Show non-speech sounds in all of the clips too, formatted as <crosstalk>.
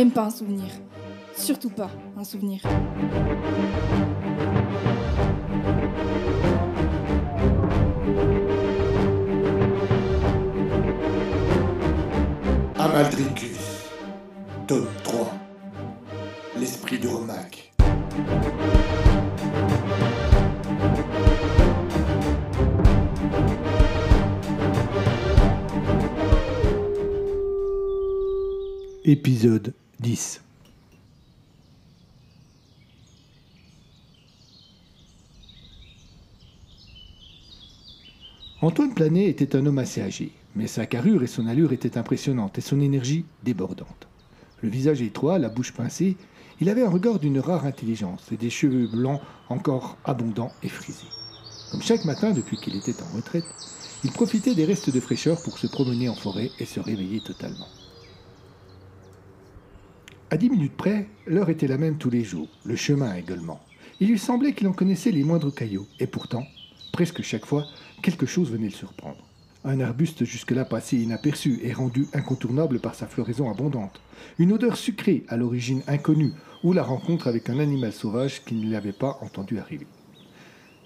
Même pas un souvenir. Surtout pas un souvenir. Amaldricus, tome 3, l'esprit de Romac. Épisode 10 Antoine Planet était un homme assez âgé, mais sa carrure et son allure étaient impressionnantes et son énergie débordante. Le visage étroit, la bouche pincée, il avait un regard d'une rare intelligence et des cheveux blancs encore abondants et frisés. Comme chaque matin depuis qu'il était en retraite, il profitait des restes de fraîcheur pour se promener en forêt et se réveiller totalement. À dix minutes près, l'heure était la même tous les jours, le chemin également. Il lui semblait qu'il en connaissait les moindres cailloux, et pourtant, presque chaque fois, quelque chose venait le surprendre. Un arbuste jusque-là passé inaperçu et rendu incontournable par sa floraison abondante. Une odeur sucrée à l'origine inconnue, ou la rencontre avec un animal sauvage qu'il ne l'avait pas entendu arriver.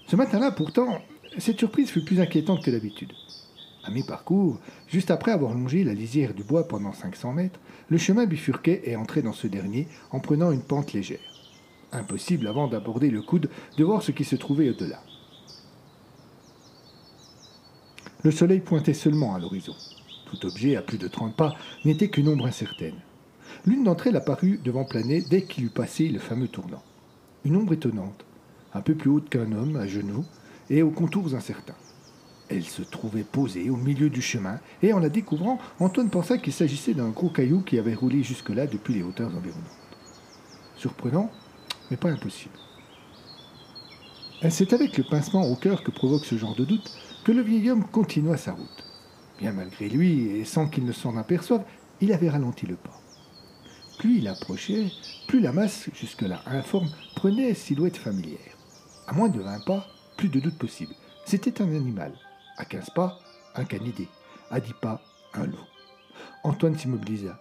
Ce matin-là, pourtant, cette surprise fut plus inquiétante que d'habitude. À mi-parcours, juste après avoir longé la lisière du bois pendant 500 mètres, le chemin bifurquait et entrait dans ce dernier en prenant une pente légère. Impossible avant d'aborder le coude de voir ce qui se trouvait au-delà. Le soleil pointait seulement à l'horizon. Tout objet à plus de 30 pas n'était qu'une ombre incertaine. L'une d'entre elles apparut devant Planet dès qu'il eut passé le fameux tournant. Une ombre étonnante, un peu plus haute qu'un homme, à genoux, et aux contours incertains. Elle se trouvait posée au milieu du chemin, et en la découvrant, Antoine pensa qu'il s'agissait d'un gros caillou qui avait roulé jusque-là depuis les hauteurs environnantes. Surprenant, mais pas impossible. C'est avec le pincement au cœur que provoque ce genre de doute que le vieil homme continua sa route. Bien malgré lui, et sans qu'il ne s'en aperçoive, il avait ralenti le pas. Plus il approchait, plus la masse, jusque-là informe, prenait silhouette familière. À moins de vingt pas, plus de doute possible. C'était un animal. À quinze pas, un canidé. À dix pas, un loup. Antoine s'immobilisa.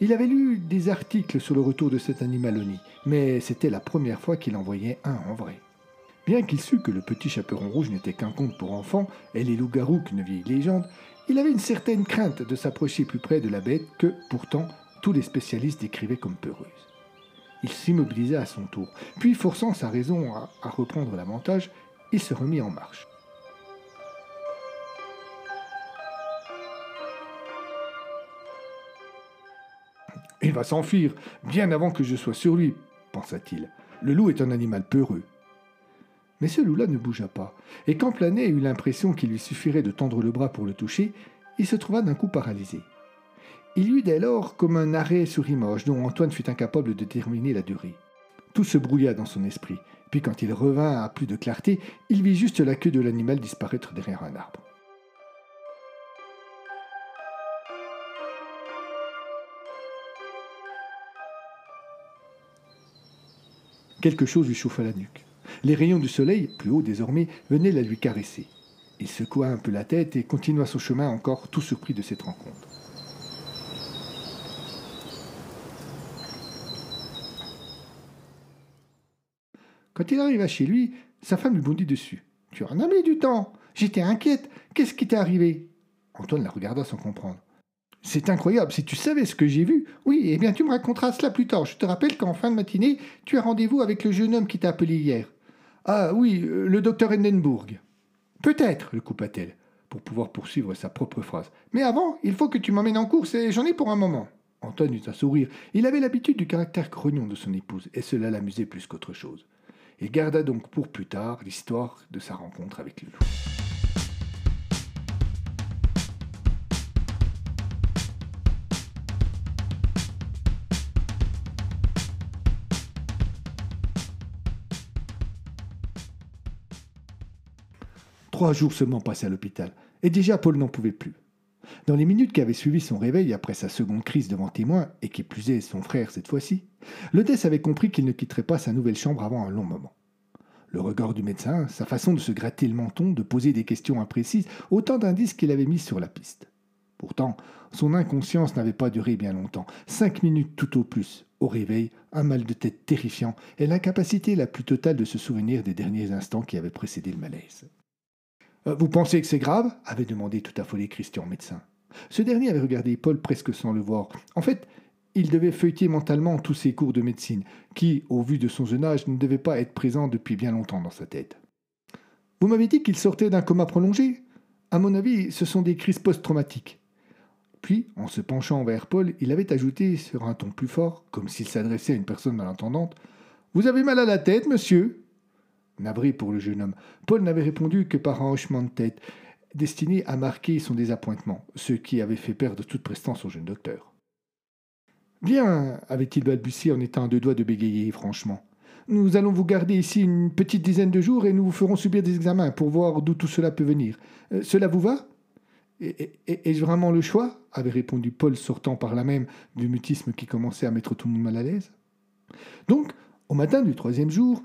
Il avait lu des articles sur le retour de cet animal au nid, mais c'était la première fois qu'il en voyait un en vrai. Bien qu'il sût que le petit chaperon rouge n'était qu'un conte pour enfants et les loups-garous qu'une vieille légende, il avait une certaine crainte de s'approcher plus près de la bête que, pourtant, tous les spécialistes décrivaient comme peureuse. Il s'immobilisa à son tour, puis forçant sa raison à reprendre l'avantage, il se remit en marche. Il va s'enfuir, bien avant que je sois sur lui, pensa-t-il. Le loup est un animal peureux. Mais ce loup-là ne bougea pas, et quand Planet eut l'impression qu'il lui suffirait de tendre le bras pour le toucher, il se trouva d'un coup paralysé. Il eut dès lors comme un arrêt sur image dont Antoine fut incapable de déterminer la durée. Tout se brouilla dans son esprit, puis quand il revint à plus de clarté, il vit juste la queue de l'animal disparaître derrière un arbre. Quelque chose lui chauffa la nuque. Les rayons du soleil, plus haut désormais, venaient la lui caresser. Il secoua un peu la tête et continua son chemin encore tout surpris de cette rencontre. Quand il arriva chez lui, sa femme lui bondit dessus. Tu en as mis du temps. J'étais inquiète. Qu'est-ce qui t'est arrivé? Antoine la regarda sans comprendre. C'est incroyable, si tu savais ce que j'ai vu. Oui, eh bien tu me raconteras cela plus tard. Je te rappelle qu'en fin de matinée, tu as rendez-vous avec le jeune homme qui t'a appelé hier. Ah oui, euh, le docteur Endenburg. Peut-être, le coupa-t-elle, pour pouvoir poursuivre sa propre phrase. Mais avant, il faut que tu m'emmènes en course et j'en ai pour un moment. Antoine eut un sourire. Il avait l'habitude du caractère grognon de son épouse, et cela l'amusait plus qu'autre chose. et garda donc pour plus tard l'histoire de sa rencontre avec le. Trois jours seulement passés à l'hôpital, et déjà Paul n'en pouvait plus. Dans les minutes qui avaient suivi son réveil après sa seconde crise devant témoin, et qui plus est son frère cette fois-ci, Ledès avait compris qu'il ne quitterait pas sa nouvelle chambre avant un long moment. Le regard du médecin, sa façon de se gratter le menton, de poser des questions imprécises, autant d'indices qu'il avait mis sur la piste. Pourtant, son inconscience n'avait pas duré bien longtemps, cinq minutes tout au plus. Au réveil, un mal de tête terrifiant et l'incapacité la plus totale de se souvenir des derniers instants qui avaient précédé le malaise. Euh, vous pensez que c'est grave? avait demandé tout affolé Christian, médecin. Ce dernier avait regardé Paul presque sans le voir. En fait, il devait feuilleter mentalement tous ses cours de médecine, qui, au vu de son jeune âge, ne devaient pas être présents depuis bien longtemps dans sa tête. Vous m'avez dit qu'il sortait d'un coma prolongé À mon avis, ce sont des crises post-traumatiques. Puis, en se penchant vers Paul, il avait ajouté sur un ton plus fort, comme s'il s'adressait à une personne malentendante Vous avez mal à la tête, monsieur Navré pour le jeune homme, Paul n'avait répondu que par un hochement de tête, destiné à marquer son désappointement, ce qui avait fait perdre toute prestance au jeune docteur. Bien, avait-il balbutié en étant à deux doigts de bégayer, franchement. Nous allons vous garder ici une petite dizaine de jours et nous vous ferons subir des examens pour voir d'où tout cela peut venir. Euh, cela vous va? Ai-je vraiment le choix? avait répondu Paul, sortant par là même du mutisme qui commençait à mettre tout le monde mal à l'aise. Donc, au matin du troisième jour,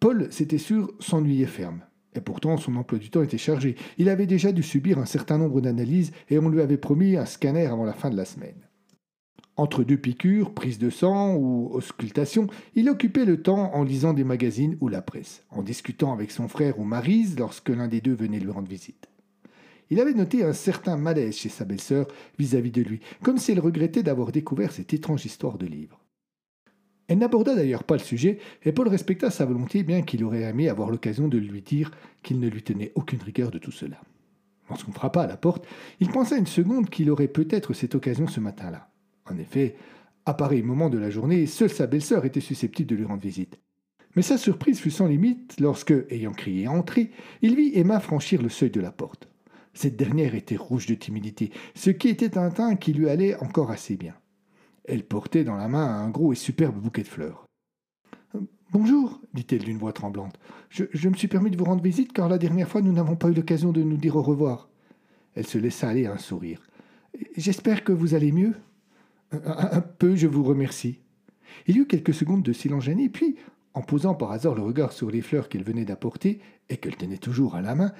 Paul, c'était sûr, s'ennuyait ferme. Et pourtant, son emploi du temps était chargé. Il avait déjà dû subir un certain nombre d'analyses et on lui avait promis un scanner avant la fin de la semaine. Entre deux piqûres, prises de sang ou auscultations, il occupait le temps en lisant des magazines ou la presse, en discutant avec son frère ou Marise lorsque l'un des deux venait lui rendre visite. Il avait noté un certain malaise chez sa belle-sœur vis-à-vis de lui, comme si elle regrettait d'avoir découvert cette étrange histoire de livre. Elle n'aborda d'ailleurs pas le sujet, et Paul respecta sa volonté, bien qu'il aurait aimé avoir l'occasion de lui dire qu'il ne lui tenait aucune rigueur de tout cela. Lorsqu'on frappa à la porte, il pensa une seconde qu'il aurait peut-être cette occasion ce matin-là. En effet, à pareil moment de la journée, seule sa belle-sœur était susceptible de lui rendre visite. Mais sa surprise fut sans limite lorsque, ayant crié entrer, il vit Emma franchir le seuil de la porte. Cette dernière était rouge de timidité, ce qui était un teint qui lui allait encore assez bien. Elle portait dans la main un gros et superbe bouquet de fleurs. Bonjour, dit-elle d'une voix tremblante. Je, me suis permis de vous rendre visite car la dernière fois nous n'avons pas eu l'occasion de nous dire au revoir. Elle se laissa aller à un sourire. J'espère que vous allez mieux. Un, peu, je vous remercie. Il y eut quelques secondes de silence gêné, puis, en posant par hasard le regard sur les fleurs qu'elle venait d'apporter, et qu'elle tenait toujours à la main,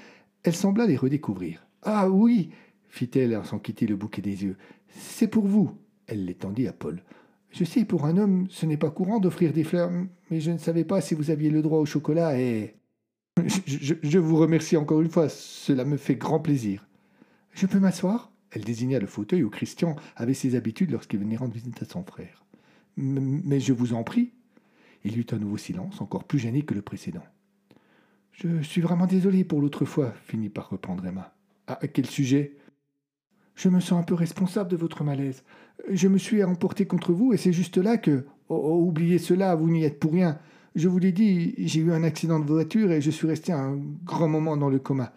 elle sembla les redécouvrir. Ah oui fit-elle sans quitter le bouquet des yeux. C'est pour vous. Elle l'étendit à Paul. Je sais, pour un homme, ce n'est pas courant d'offrir des fleurs, mais je ne savais pas si vous aviez le droit au chocolat et. <laughs> Je, vous remercie encore une fois, cela me fait grand plaisir. Je peux m'asseoir? Elle désigna le fauteuil où Christian avait ses habitudes lorsqu'il venait rendre visite à son frère. Mais je vous en prie. Il y eut un nouveau silence, encore plus gêné que le précédent. Je suis vraiment désolé pour l'autre fois, finit par reprendre Emma. À quel sujet? Je me sens un peu responsable de votre malaise. Je me suis emporté contre vous et c'est juste là que. Oh, oh, oubliez cela, vous n'y êtes pour rien. Je vous l'ai dit, j'ai eu un accident de voiture et je suis resté un grand moment dans le coma.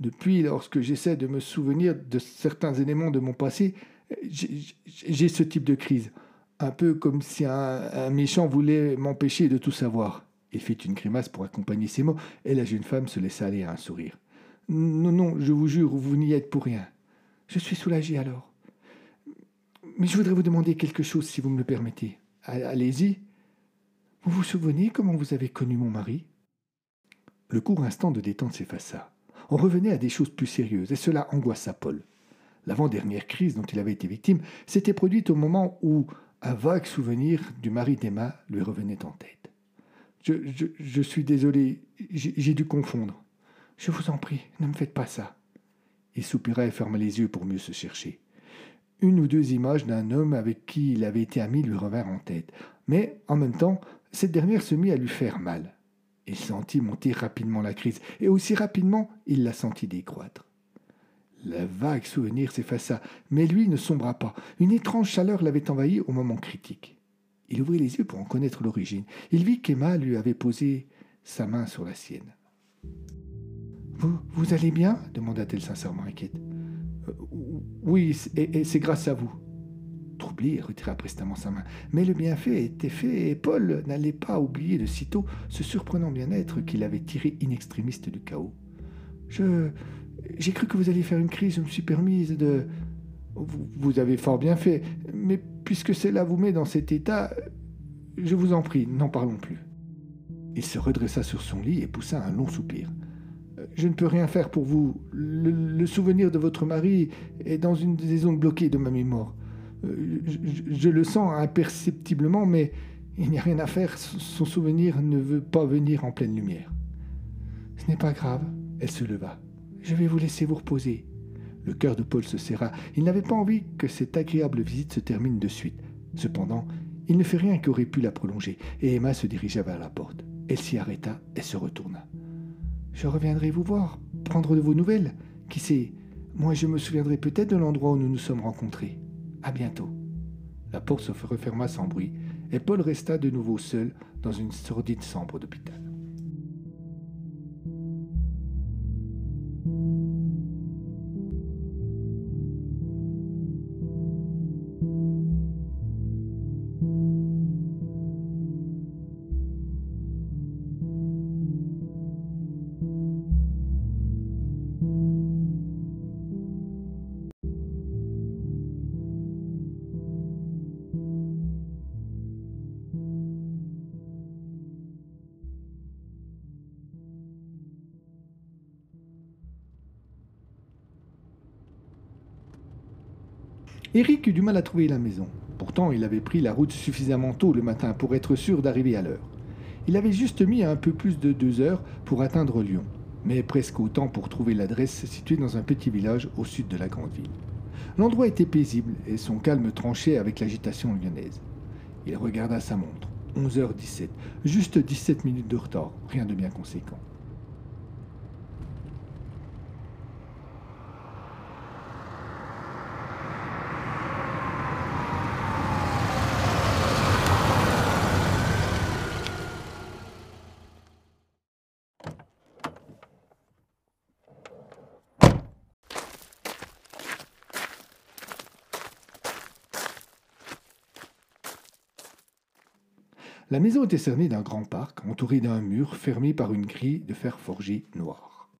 Depuis, lorsque j'essaie de me souvenir de certains éléments de mon passé, j'ai ce type de crise. Un peu comme si un, méchant voulait m'empêcher de tout savoir. Il fit une grimace pour accompagner ses mots, et la jeune femme se laissa aller à un sourire. Non, non, je vous jure, vous n'y êtes pour rien. Je suis soulagé alors. Mais je voudrais vous demander quelque chose, si vous me le permettez. Allez-y. Vous vous souvenez comment vous avez connu mon mari? Le court instant de détente s'effaça on revenait à des choses plus sérieuses, et cela angoissa Paul. L'avant-dernière crise dont il avait été victime s'était produite au moment où un vague souvenir du mari d'Emma lui revenait en tête. Je, je, suis désolé, j'ai dû confondre. Je vous en prie, ne me faites pas ça. Il soupira et ferma les yeux pour mieux se chercher. Une ou deux images d'un homme avec qui il avait été ami lui revinrent en tête, mais en même temps, cette dernière se mit à lui faire mal. Il sentit monter rapidement la crise, et aussi rapidement il la sentit décroître. La vague souvenir s'effaça, mais lui ne sombra pas. Une étrange chaleur l'avait envahi au moment critique. Il ouvrit les yeux pour en connaître l'origine. Il vit qu'Emma lui avait posé sa main sur la sienne. Vous, allez bien demanda-t-elle sincèrement inquiète. Euh, oui, et, c'est grâce à vous. Troublé, retira prestement sa main. Mais le bienfait était fait et Paul n'allait pas oublier de sitôt ce surprenant bien-être qu'il avait tiré in extrémiste du chaos. Je. J'ai cru que vous alliez faire une crise, je me suis permise de. Vous avez fort bien fait, mais puisque cela vous met dans cet état, je vous en prie, n'en parlons plus. Il se redressa sur son lit et poussa un long soupir. Je ne peux rien faire pour vous. Le, souvenir de votre mari est dans une des zones bloquées de ma mémoire. Euh, je, le sens imperceptiblement, mais il n'y a rien à faire. Son souvenir ne veut pas venir en pleine lumière. Ce n'est pas grave. Elle se leva. Je vais vous laisser vous reposer. Le cœur de Paul se serra. Il n'avait pas envie que cette agréable visite se termine de suite. Cependant, il ne fit rien qui aurait pu la prolonger, et Emma se dirigea vers la porte. Elle s'y arrêta et se retourna. Je reviendrai vous voir, prendre de vos nouvelles. Qui sait, moi je me souviendrai peut-être de l'endroit où nous nous sommes rencontrés. À bientôt. La porte se referma sans bruit, et Paul resta de nouveau seul dans une sordide chambre d'hôpital. Eric eut du mal à trouver la maison. Pourtant, il avait pris la route suffisamment tôt le matin pour être sûr d'arriver à l'heure. Il avait juste mis un peu plus de deux heures pour atteindre Lyon, mais presque autant pour trouver l'adresse située dans un petit village au sud de la grande ville. L'endroit était paisible et son calme tranchait avec l'agitation lyonnaise. Il regarda sa montre. 11h17, juste 17 minutes de retard, rien de bien conséquent. La maison était cernée d'un grand parc, entouré d'un mur fermé par une grille de fer forgé noir.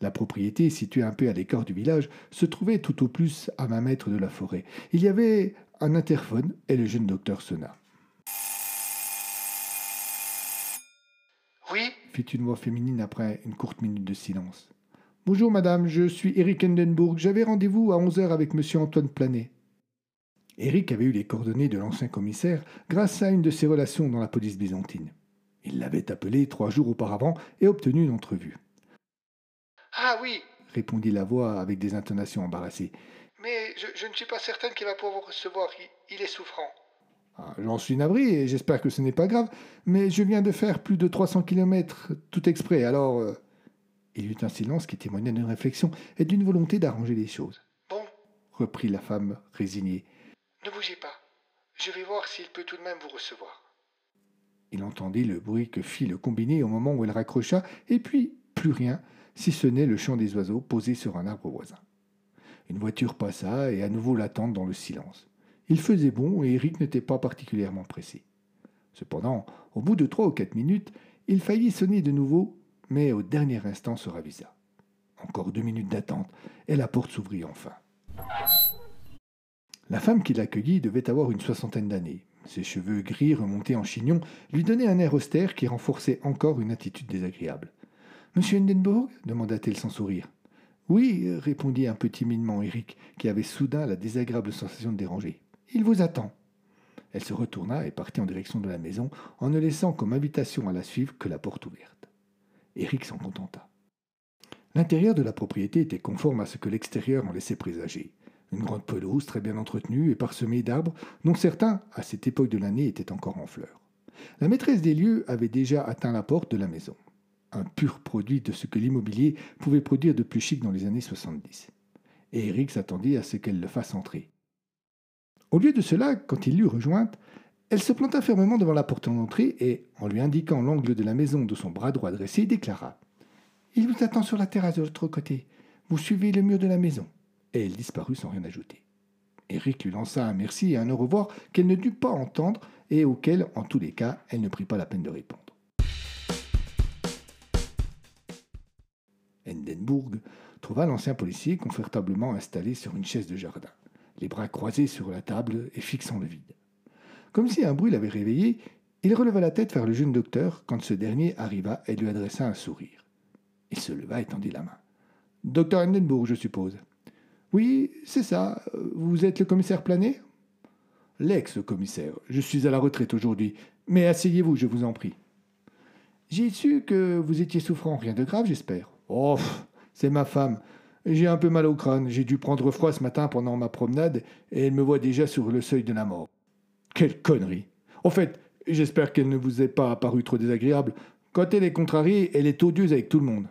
La propriété, située un peu à l'écart du village, se trouvait tout au plus à vingt mètres de la forêt. Il y avait un interphone et le jeune docteur sonna. Oui fit une voix féminine après une courte minute de silence. Bonjour madame, je suis Eric Endenburg. J'avais rendez-vous à 11 heures avec monsieur Antoine Planet. Eric avait eu les coordonnées de l'ancien commissaire grâce à une de ses relations dans la police byzantine. Il l'avait appelé trois jours auparavant et obtenu une entrevue. Ah oui répondit la voix avec des intonations embarrassées. Mais je, ne suis pas certaine qu'il va pouvoir vous recevoir. Il, est souffrant. Ah, j'en suis navré et j'espère que ce n'est pas grave, mais je viens de faire plus de 300 kilomètres tout exprès, alors. Euh, il y eut un silence qui témoignait d'une réflexion et d'une volonté d'arranger les choses. Bon, reprit la femme résignée. Ne bougez pas. Je vais voir s'il peut tout de même vous recevoir. Il entendit le bruit que fit le combiné au moment où elle raccrocha, et puis plus rien, si ce n'est le chant des oiseaux posés sur un arbre voisin. Une voiture passa et à nouveau l'attente dans le silence. Il faisait bon et Eric n'était pas particulièrement pressé. Cependant, au bout de trois ou quatre minutes, il faillit sonner de nouveau, mais au dernier instant se ravisa. Encore deux minutes d'attente, et la porte s'ouvrit enfin. La femme qui l'accueillit devait avoir une soixantaine d'années. Ses cheveux gris remontés en chignon lui donnaient un air austère qui renforçait encore une attitude désagréable. Monsieur Hindenburg? demanda-t-elle sans sourire. Oui, répondit un peu timidement Eric, qui avait soudain la désagréable sensation de déranger. Il vous attend. Elle se retourna et partit en direction de la maison, en ne laissant comme invitation à la suivre que la porte ouverte. Eric s'en contenta. L'intérieur de la propriété était conforme à ce que l'extérieur en laissait présager. Une grande pelouse très bien entretenue et parsemée d'arbres, dont certains, à cette époque de l'année, étaient encore en fleurs. La maîtresse des lieux avait déjà atteint la porte de la maison. Un pur produit de ce que l'immobilier pouvait produire de plus chic dans les années 70. Et Eric s'attendit à ce qu'elle le fasse entrer. Au lieu de cela, quand il l'eut rejointe, Elle se planta fermement devant la porte d'entrée et, en lui indiquant l'angle de la maison de son bras droit dressé, déclara Il vous attend sur la terrasse de l'autre côté. Vous suivez le mur de la maison. Et elle disparut sans rien ajouter. Eric lui lança un merci et un au revoir qu'elle ne dut pas entendre et auquel, en tous les cas, elle ne prit pas la peine de répondre. Endenburg trouva l'ancien policier confortablement installé sur une chaise de jardin, les bras croisés sur la table et fixant le vide. Comme si un bruit l'avait réveillé, il releva la tête vers le jeune docteur quand ce dernier arriva et lui adressa un sourire. Il se leva et tendit la main. Docteur Endenburg, je suppose. Oui, c'est ça. Vous êtes le commissaire Planet? L'ex-commissaire. Je suis à la retraite aujourd'hui. Mais asseyez-vous, je vous en prie. J'ai su que vous étiez souffrant. Rien de grave, j'espère. Oh, c'est ma femme. J'ai un peu mal au crâne. J'ai dû prendre froid ce matin pendant ma promenade et elle me voit déjà sur le seuil de la mort. Quelle connerie. En fait, j'espère qu'elle ne vous est pas apparue trop désagréable. Quand elle est contrariée, elle est odieuse avec tout le monde.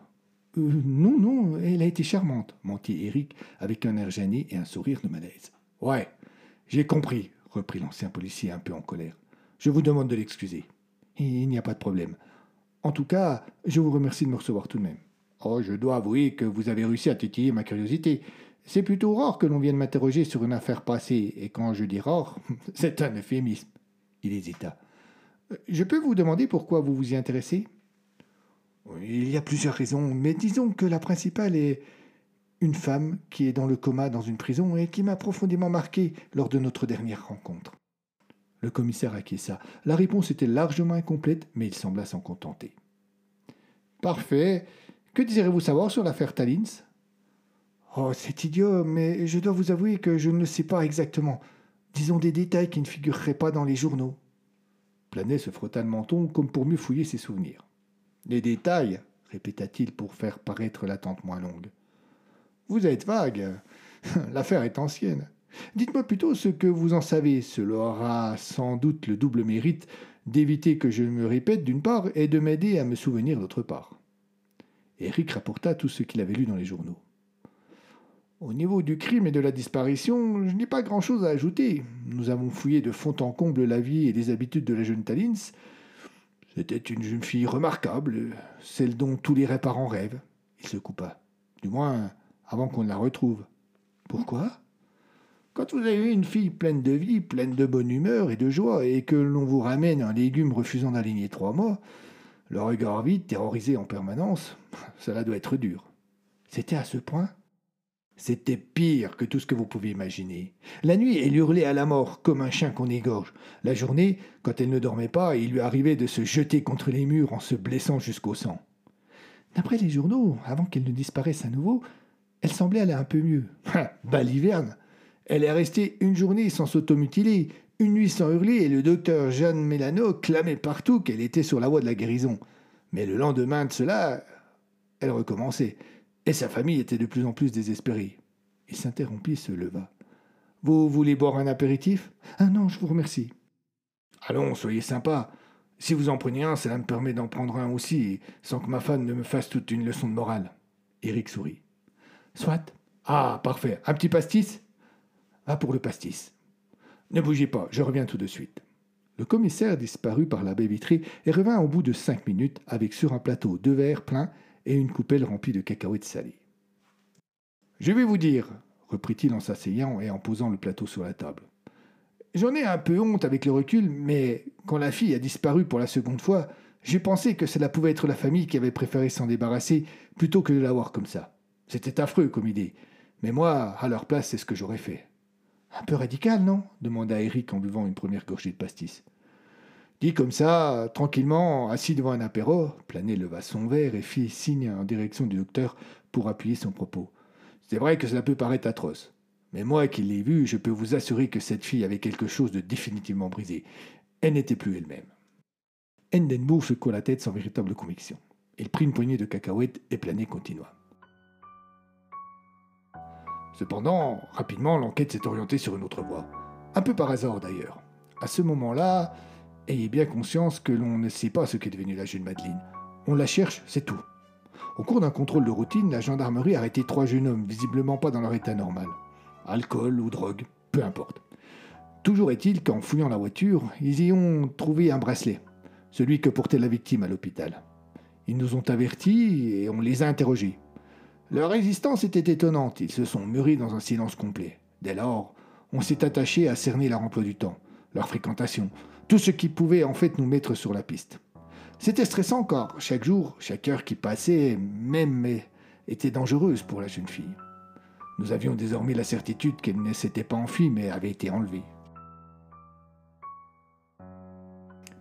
Euh, non, non, elle a été charmante, mentit Eric avec un air gêné et un sourire de malaise. Ouais, j'ai compris, reprit l'ancien policier un peu en colère. Je vous demande de l'excuser. Il n'y a pas de problème. En tout cas, je vous remercie de me recevoir tout de même. Oh, je dois avouer que vous avez réussi à titiller ma curiosité. C'est plutôt rare que l'on vienne m'interroger sur une affaire passée, et quand je dis rare, <laughs> c'est un euphémisme. Il hésita. Je peux vous demander pourquoi vous vous y intéressez? Il y a plusieurs raisons, mais disons que la principale est une femme qui est dans le coma dans une prison et qui m'a profondément marqué lors de notre dernière rencontre. Le commissaire acquiesça. La réponse était largement incomplète, mais il sembla s'en contenter. Parfait. Que désirez-vous savoir sur l'affaire Talins Oh, c'est idiot, mais je dois vous avouer que je ne le sais pas exactement. Disons des détails qui ne figureraient pas dans les journaux. Planet se frotta le menton comme pour mieux fouiller ses souvenirs. Les détails répéta-t-il pour faire paraître l'attente moins longue. Vous êtes vague. <laughs> L'affaire est ancienne. Dites-moi plutôt ce que vous en savez. Cela aura sans doute le double mérite d'éviter que je me répète d'une part et de m'aider à me souvenir d'autre part. Eric rapporta tout ce qu'il avait lu dans les journaux. Au niveau du crime et de la disparition, je n'ai pas grand-chose à ajouter. Nous avons fouillé de fond en comble la vie et les habitudes de la jeune Talins. C'était une jeune fille remarquable, celle dont tous les parents rêvent. Il se coupa. Du moins, avant qu'on ne la retrouve. Pourquoi? Quand vous avez une fille pleine de vie, pleine de bonne humeur et de joie, et que l'on vous ramène un légume refusant d'aligner trois mois, le regard vide, terrorisé en permanence, <laughs> cela doit être dur. C'était à ce point c'était pire que tout ce que vous pouvez imaginer. La nuit, elle hurlait à la mort, comme un chien qu'on égorge. La journée, quand elle ne dormait pas, il lui arrivait de se jeter contre les murs en se blessant jusqu'au sang. D'après les journaux, avant qu'elle ne disparaisse à nouveau, elle semblait aller un peu mieux. Baliverne Elle est restée une journée sans s'automutiler, une nuit sans hurler, et le docteur Jeanne Mélano clamait partout qu'elle était sur la voie de la guérison. Mais le lendemain de cela, elle recommençait et sa famille était de plus en plus désespérée. Il s'interrompit et se leva. Vous voulez boire un apéritif Ah non, je vous remercie. Allons, soyez sympa. Si vous en prenez un, cela me permet d'en prendre un aussi, sans que ma femme ne me fasse toute une leçon de morale. Eric sourit. Soit. Ah, parfait. Un petit pastis Ah, pour le pastis. Ne bougez pas, je reviens tout de suite. Le commissaire disparut par la baie vitrée et revint au bout de cinq minutes avec sur un plateau deux verres pleins et une coupelle remplie de cacahuètes salées. Je vais vous dire, reprit-il en s'asseyant et en posant le plateau sur la table. J'en ai un peu honte avec le recul, mais quand la fille a disparu pour la seconde fois, j'ai pensé que cela pouvait être la famille qui avait préféré s'en débarrasser plutôt que de l'avoir comme ça. C'était affreux comme idée, mais moi, à leur place, c'est ce que j'aurais fait. Un peu radical, non? demanda Eric en buvant une première gorgée de pastis. Dit comme ça, tranquillement, assis devant un apéro, Planet leva son verre et fit signe en direction du docteur pour appuyer son propos. C'est vrai que cela peut paraître atroce. Mais moi qui l'ai vue, je peux vous assurer que cette fille avait quelque chose de définitivement brisé. Elle n'était plus elle-même. Endenbourg secoua la tête sans véritable conviction. Il prit une poignée de cacahuètes et Planet continua. Cependant, rapidement, l'enquête s'est orientée sur une autre voie. Un peu par hasard d'ailleurs. À ce moment-là, Ayez bien conscience que l'on ne sait pas ce qu'est devenue la jeune Madeleine. On la cherche, c'est tout. Au cours d'un contrôle de routine, la gendarmerie a arrêté trois jeunes hommes, visiblement pas dans leur état normal. Alcool ou drogue, peu importe. Toujours est-il qu'en fouillant la voiture, ils y ont trouvé un bracelet, celui que portait la victime à l'hôpital. Ils nous ont avertis et on les a interrogés. Leur résistance était étonnante, ils se sont mûris dans un silence complet. Dès lors, on s'est attaché à cerner leur emploi du temps, leur fréquentation, tout ce qui pouvait en fait nous mettre sur la piste. C'était stressant car chaque jour, chaque heure qui passait, même était dangereuse pour la jeune fille. Nous avions désormais la certitude qu'elle ne s'était pas enfuie mais avait été enlevée.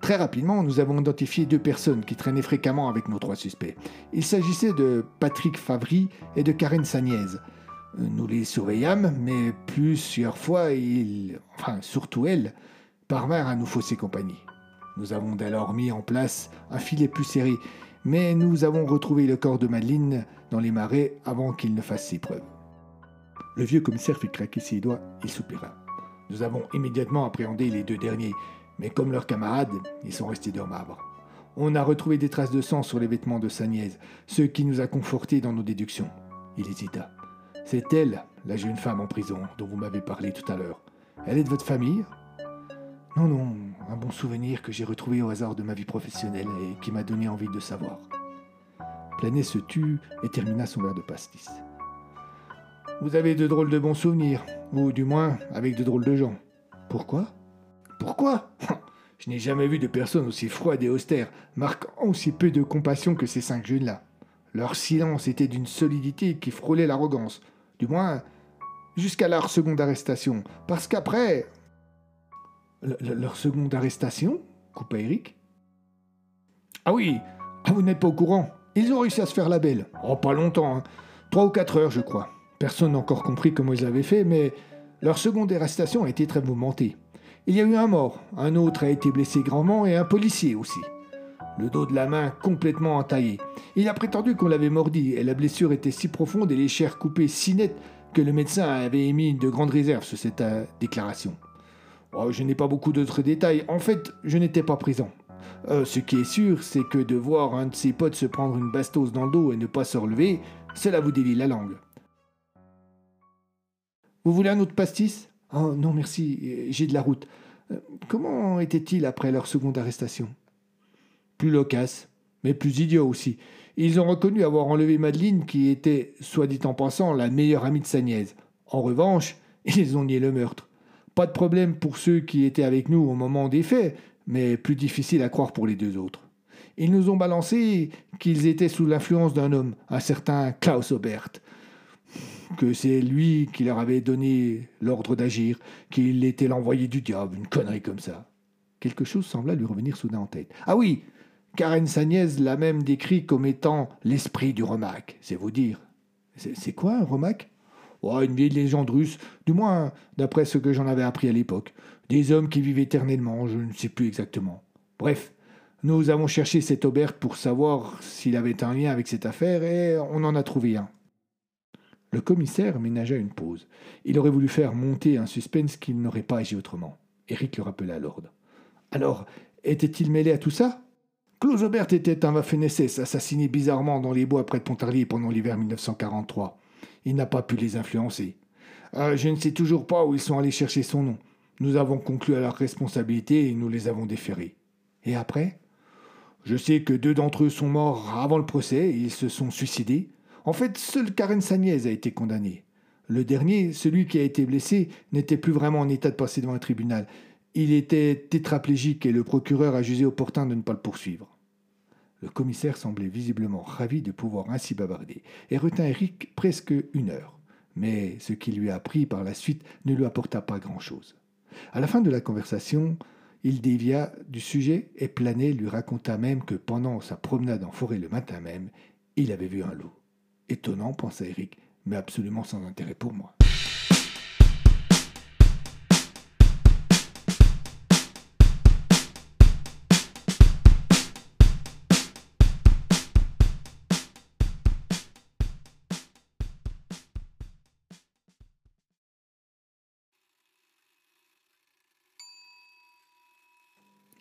Très rapidement, nous avons identifié deux personnes qui traînaient fréquemment avec nos trois suspects. Il s'agissait de Patrick Favry et de Karen Sagnez. Nous les surveillâmes, mais plusieurs fois, ils, enfin surtout elle, parvinrent à nous fausser compagnie. Nous avons dès lors mis en place un filet plus serré, mais nous avons retrouvé le corps de Madeleine dans les marais avant qu'il ne fasse ses preuves. Le vieux commissaire fit craquer ses doigts, il soupira. Nous avons immédiatement appréhendé les deux derniers, mais comme leurs camarades, ils sont restés de marbre. On a retrouvé des traces de sang sur les vêtements de sa nièce, ce qui nous a confortés dans nos déductions. Il hésita. C'est elle, la jeune femme en prison, dont vous m'avez parlé tout à l'heure. Elle est de votre famille? Non, non, un bon souvenir que j'ai retrouvé au hasard de ma vie professionnelle et qui m'a donné envie de savoir. Planet se tut et termina son verre de pastis. Vous avez de drôles de bons souvenirs, ou du moins avec de drôles de gens. Pourquoi? Pourquoi? <laughs> Je n'ai jamais vu de personne aussi froide et austère, marquant aussi peu de compassion que ces cinq jeunes-là. Leur silence était d'une solidité qui frôlait l'arrogance, du moins jusqu'à leur seconde arrestation, parce qu'après... leur seconde arrestation coupa Eric. Ah oui, ah, vous n'êtes pas au courant. Ils ont réussi à se faire la belle. Oh, pas longtemps, hein. trois ou quatre heures, je crois. Personne n'a encore compris comment ils avaient fait, mais leur seconde arrestation a été très mouvementée. Il y a eu un mort, un autre a été blessé grandement et un policier aussi. Le dos de la main complètement entaillé. Il a prétendu qu'on l'avait mordi et la blessure était si profonde et les chairs coupées si nettes que le médecin avait émis de grandes réserves sur cette euh, déclaration. Oh, je n'ai pas beaucoup d'autres détails. En fait, je n'étais pas présent. Euh, ce qui est sûr, c'est que de voir un de ses potes se prendre une bastose dans le dos et ne pas se relever, cela vous délie la langue. Vous voulez un autre pastis? Oh non, merci, j'ai de la route. Euh, comment était-il après leur seconde arrestation? Plus loquace, mais plus idiot aussi. Ils ont reconnu avoir enlevé Madeleine, qui était, soit dit en passant, la meilleure amie de sa nièce. En revanche, <laughs> ils ont nié le meurtre. Pas de problème pour ceux qui étaient avec nous au moment des faits, mais plus difficile à croire pour les deux autres. Ils nous ont balancé qu'ils étaient sous l'influence d'un homme, un certain Klaus Aubert, que c'est lui qui leur avait donné l'ordre d'agir, qu'il était l'envoyé du diable, une connerie comme ça. Quelque chose sembla lui revenir soudain en tête. Ah oui, Karen Sagnès l'a même décrit comme étant l'esprit du Romac, c'est vous dire. C'est quoi un Romac? Oh, Une vieille légende russe, du moins d'après ce que j'en avais appris à l'époque. Des hommes qui vivent éternellement, je ne sais plus exactement. Bref, nous avons cherché cet Aubert pour savoir s'il avait un lien avec cette affaire et on en a trouvé un. Le commissaire ménagea une pause. Il aurait voulu faire monter un suspense qu'il n'aurait pas agi autrement. Eric le rappela à l'ordre. Alors, était-il mêlé à tout ça? Claude Aubert était un Waffen-SS assassiné bizarrement dans les bois près de Pontarlier pendant l'hiver 1943. Il n'a pas pu les influencer. Euh, je ne sais toujours pas où ils sont allés chercher son nom. Nous avons conclu à leur responsabilité et nous les avons déférés. Et après? Je sais que deux d'entre eux sont morts avant le procès, ils se sont suicidés. En fait, seul Karen Sagnès a été condamné. Le dernier, celui qui a été blessé, n'était plus vraiment en état de passer devant un tribunal. Il était tétraplégique et le procureur a jugé opportun de ne pas le poursuivre. Le commissaire semblait visiblement ravi de pouvoir ainsi bavarder et retint Eric presque une heure. Mais ce qu'il lui a appris par la suite ne lui apporta pas grand-chose. À la fin de la conversation, il dévia du sujet et Planet lui raconta même que pendant sa promenade en forêt le matin même, il avait vu un loup. Étonnant, pensa Eric, mais absolument sans intérêt pour moi.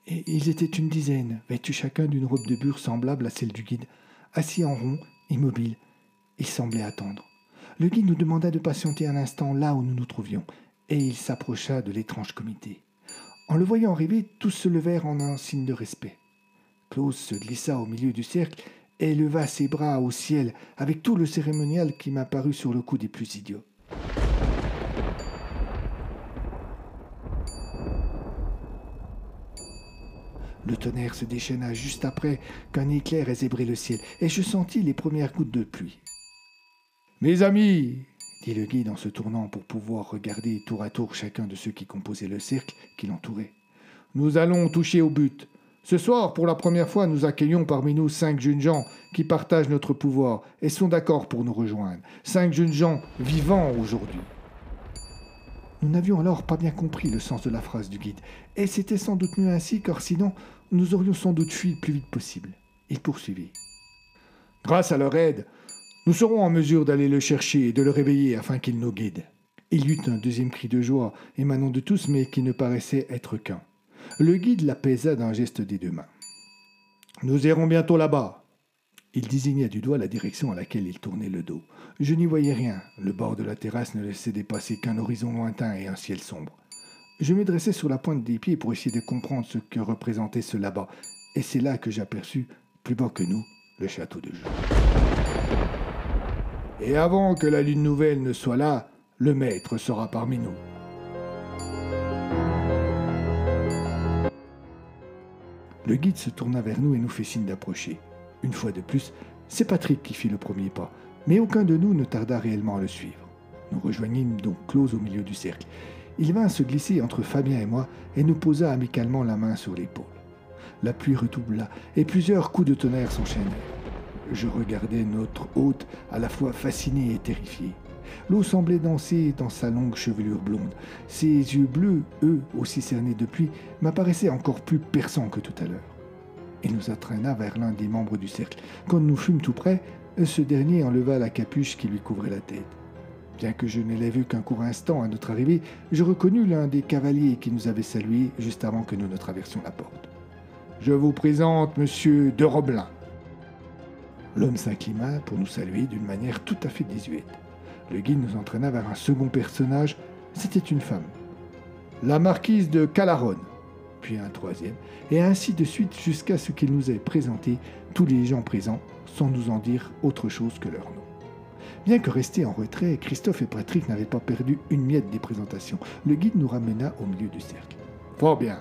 Et ils étaient une dizaine, vêtus chacun d'une robe de bure semblable à celle du guide, assis en rond, immobiles, il semblait attendre. Le guide nous demanda de patienter un instant là où nous nous trouvions. et il s'approcha de l'étrange comité. En le voyant arriver, tous se levèrent en un signe de respect. Klaus se glissa au milieu du cercle et leva ses bras au ciel avec tout le cérémonial qui m'apparut sur le coup des plus idiots. Le tonnerre se déchaîna juste après qu'un éclair ait zébré le ciel, et je sentis les premières gouttes de pluie. Mes amis, dit le guide en se tournant pour pouvoir regarder tour à tour chacun de ceux qui composaient le cercle qui l'entourait, nous allons toucher au but. Ce soir, pour la première fois, nous accueillons parmi nous cinq jeunes gens qui partagent notre pouvoir et sont d'accord pour nous rejoindre. Cinq jeunes gens vivants aujourd'hui. Nous n'avions alors pas bien compris le sens de la phrase du guide, et c'était sans doute mieux ainsi, car sinon nous aurions sans doute fui le plus vite possible. Il poursuivit. Grâce à leur aide, nous serons en mesure d'aller le chercher et de le réveiller afin qu'il nous guide. Il y eut un deuxième cri de joie émanant de tous, mais qui ne paraissait être qu'un. Le guide l'apaisa d'un geste des deux mains. Nous irons bientôt là-bas. Il désigna du doigt la direction à laquelle il tournait le dos. Je n'y voyais rien. Le bord de la terrasse ne laissait dépasser qu'un horizon lointain et un ciel sombre. Je me dressai sur la pointe des pieds pour essayer de comprendre ce que représentait ce là-bas, et c'est là que j'aperçus, plus bas que nous, le château de Joux. Et avant que la lune nouvelle ne soit là, le maître sera parmi nous. Le guide se tourna vers nous et nous fit signe d'approcher. Une fois de plus, c'est Patrick qui fit le premier pas, mais aucun de nous ne tarda réellement à le suivre. Nous rejoignîmes donc Close au milieu du cercle. Il vint se glisser entre Fabien et moi et nous posa amicalement la main sur l'épaule. La pluie redoubla et plusieurs coups de tonnerre s'enchaînèrent. Je regardais notre hôte à la fois fasciné et terrifié. L'eau semblait danser dans sa longue chevelure blonde. Ses yeux bleus, eux aussi cernés de pluie, m'apparaissaient encore plus perçants que tout à l'heure. Il nous entraîna vers l'un des membres du cercle. Quand nous fûmes tout près, ce dernier enleva la capuche qui lui couvrait la tête. Bien que je ne l'ai vu qu'un court instant à notre arrivée, je reconnus l'un des cavaliers qui nous avait salués juste avant que nous ne traversions la porte. Je vous présente Monsieur de Roblin. L'homme s'inclina pour nous saluer d'une manière tout à fait désuète. Le guide nous entraîna vers un second personnage. C'était une femme. La marquise de Calaronne. Puis un troisième. Et ainsi de suite jusqu'à ce qu'il nous ait présenté tous les gens présents sans nous en dire autre chose que leur nom. Bien que restés en retrait, Christophe et Patrick n'avaient pas perdu une miette des présentations. Le guide nous ramena au milieu du cercle. Fort bien.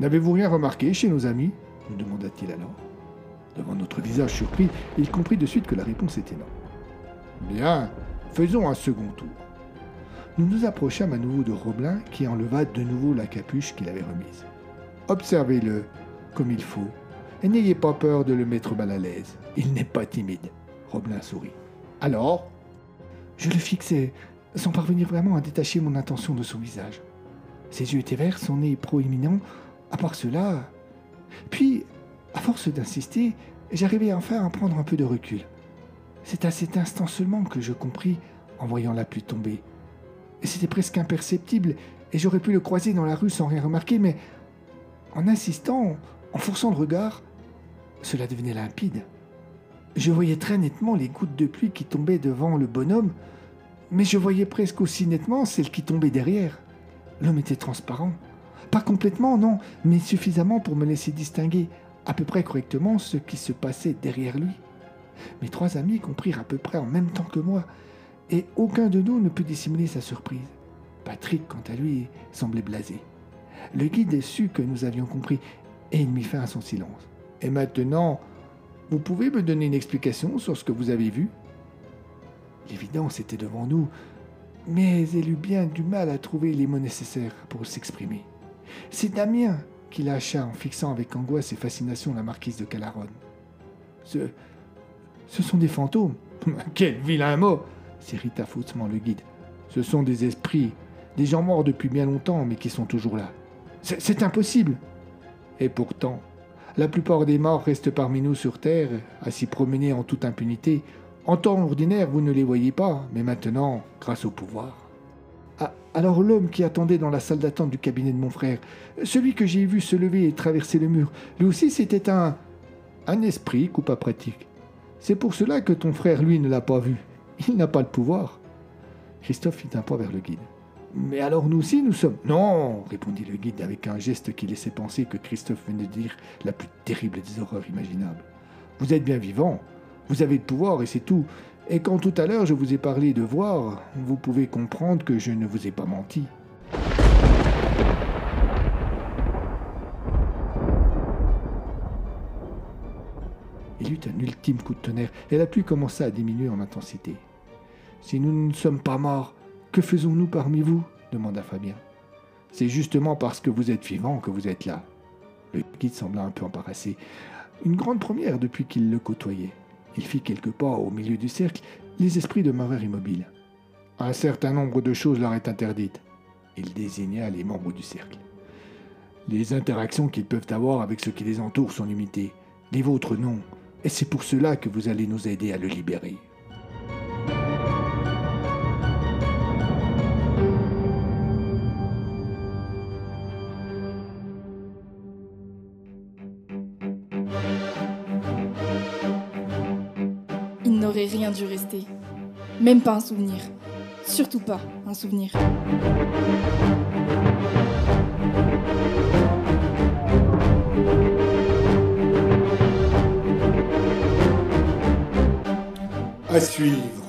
N'avez-vous rien remarqué chez nos amis? nous demanda-t-il alors. Devant notre visage surpris, il comprit de suite que la réponse était non. Bien, faisons un second tour. Nous nous approchâmes à nouveau de Roblin qui enleva de nouveau la capuche qu'il avait remise. Observez-le comme il faut et n'ayez pas peur de le mettre mal à l'aise. Il n'est pas timide. Roblin sourit. Alors Je le fixais, sans parvenir vraiment à détacher mon attention de son visage. Ses yeux étaient verts, son nez proéminent. À part cela. Puis, à force d'insister, j'arrivais enfin à prendre un peu de recul. C'est à cet instant seulement que je compris en voyant la pluie tomber. C'était presque imperceptible et j'aurais pu le croiser dans la rue sans rien remarquer, mais en insistant, en forçant le regard, cela devenait limpide. Je voyais très nettement les gouttes de pluie qui tombaient devant le bonhomme, mais je voyais presque aussi nettement celles qui tombaient derrière. L'homme était transparent. Pas complètement, non, mais suffisamment pour me laisser distinguer à peu près correctement ce qui se passait derrière lui. Mes trois amis comprirent à peu près en même temps que moi, et aucun de nous ne put dissimuler sa surprise. Patrick, quant à lui, semblait blasé. Le guide sut que nous avions compris, et il mit fin à son silence. Et maintenant, vous pouvez me donner une explication sur ce que vous avez vu? L'évidence était devant nous, mais elle eut bien du mal à trouver les mots nécessaires pour s'exprimer. C'est Damien qui lâcha en fixant avec angoisse et fascination la marquise de Calaronne. Ce, ce sont des fantômes. <laughs> Quel vilain mot s'irrita faussement le guide. Ce sont des esprits, des gens morts depuis bien longtemps, mais qui sont toujours là. C'est impossible. Et pourtant, la plupart des morts restent parmi nous sur Terre, à s'y promener en toute impunité. En temps ordinaire, vous ne les voyez pas, mais maintenant, grâce au pouvoir. Ah, alors l'homme qui attendait dans la salle d'attente du cabinet de mon frère, celui que j'ai vu se lever et traverser le mur, lui aussi c'était un... un esprit, coupa pratique. C'est pour cela que ton frère, lui, ne l'a pas vu. Il n'a pas le pouvoir. Christophe fit un pas vers le guide. Mais alors nous aussi, nous sommes. Non, répondit le guide avec un geste qui laissait penser que Christophe venait de dire la plus terrible des horreurs imaginables. Vous êtes bien vivant, vous avez le pouvoir et c'est tout. Et quand tout à l'heure je vous ai parlé de voir, vous pouvez comprendre que je ne vous ai pas menti. Il eut un ultime coup de tonnerre et la pluie commença à diminuer en intensité. Si nous ne sommes pas morts, que faisons-nous parmi vous demanda Fabien. C'est justement parce que vous êtes vivant que vous êtes là. Le guide sembla un peu embarrassé. Une grande première depuis qu'il le côtoyait. Il fit quelques pas au milieu du cercle. Les esprits demeurèrent immobiles. Un certain nombre de choses leur est interdite. Il désigna les membres du cercle. Les interactions qu'ils peuvent avoir avec ceux qui les entourent sont limitées. Les vôtres non. Et c'est pour cela que vous allez nous aider à le libérer. Même pas un souvenir. Surtout pas un souvenir. À suivre.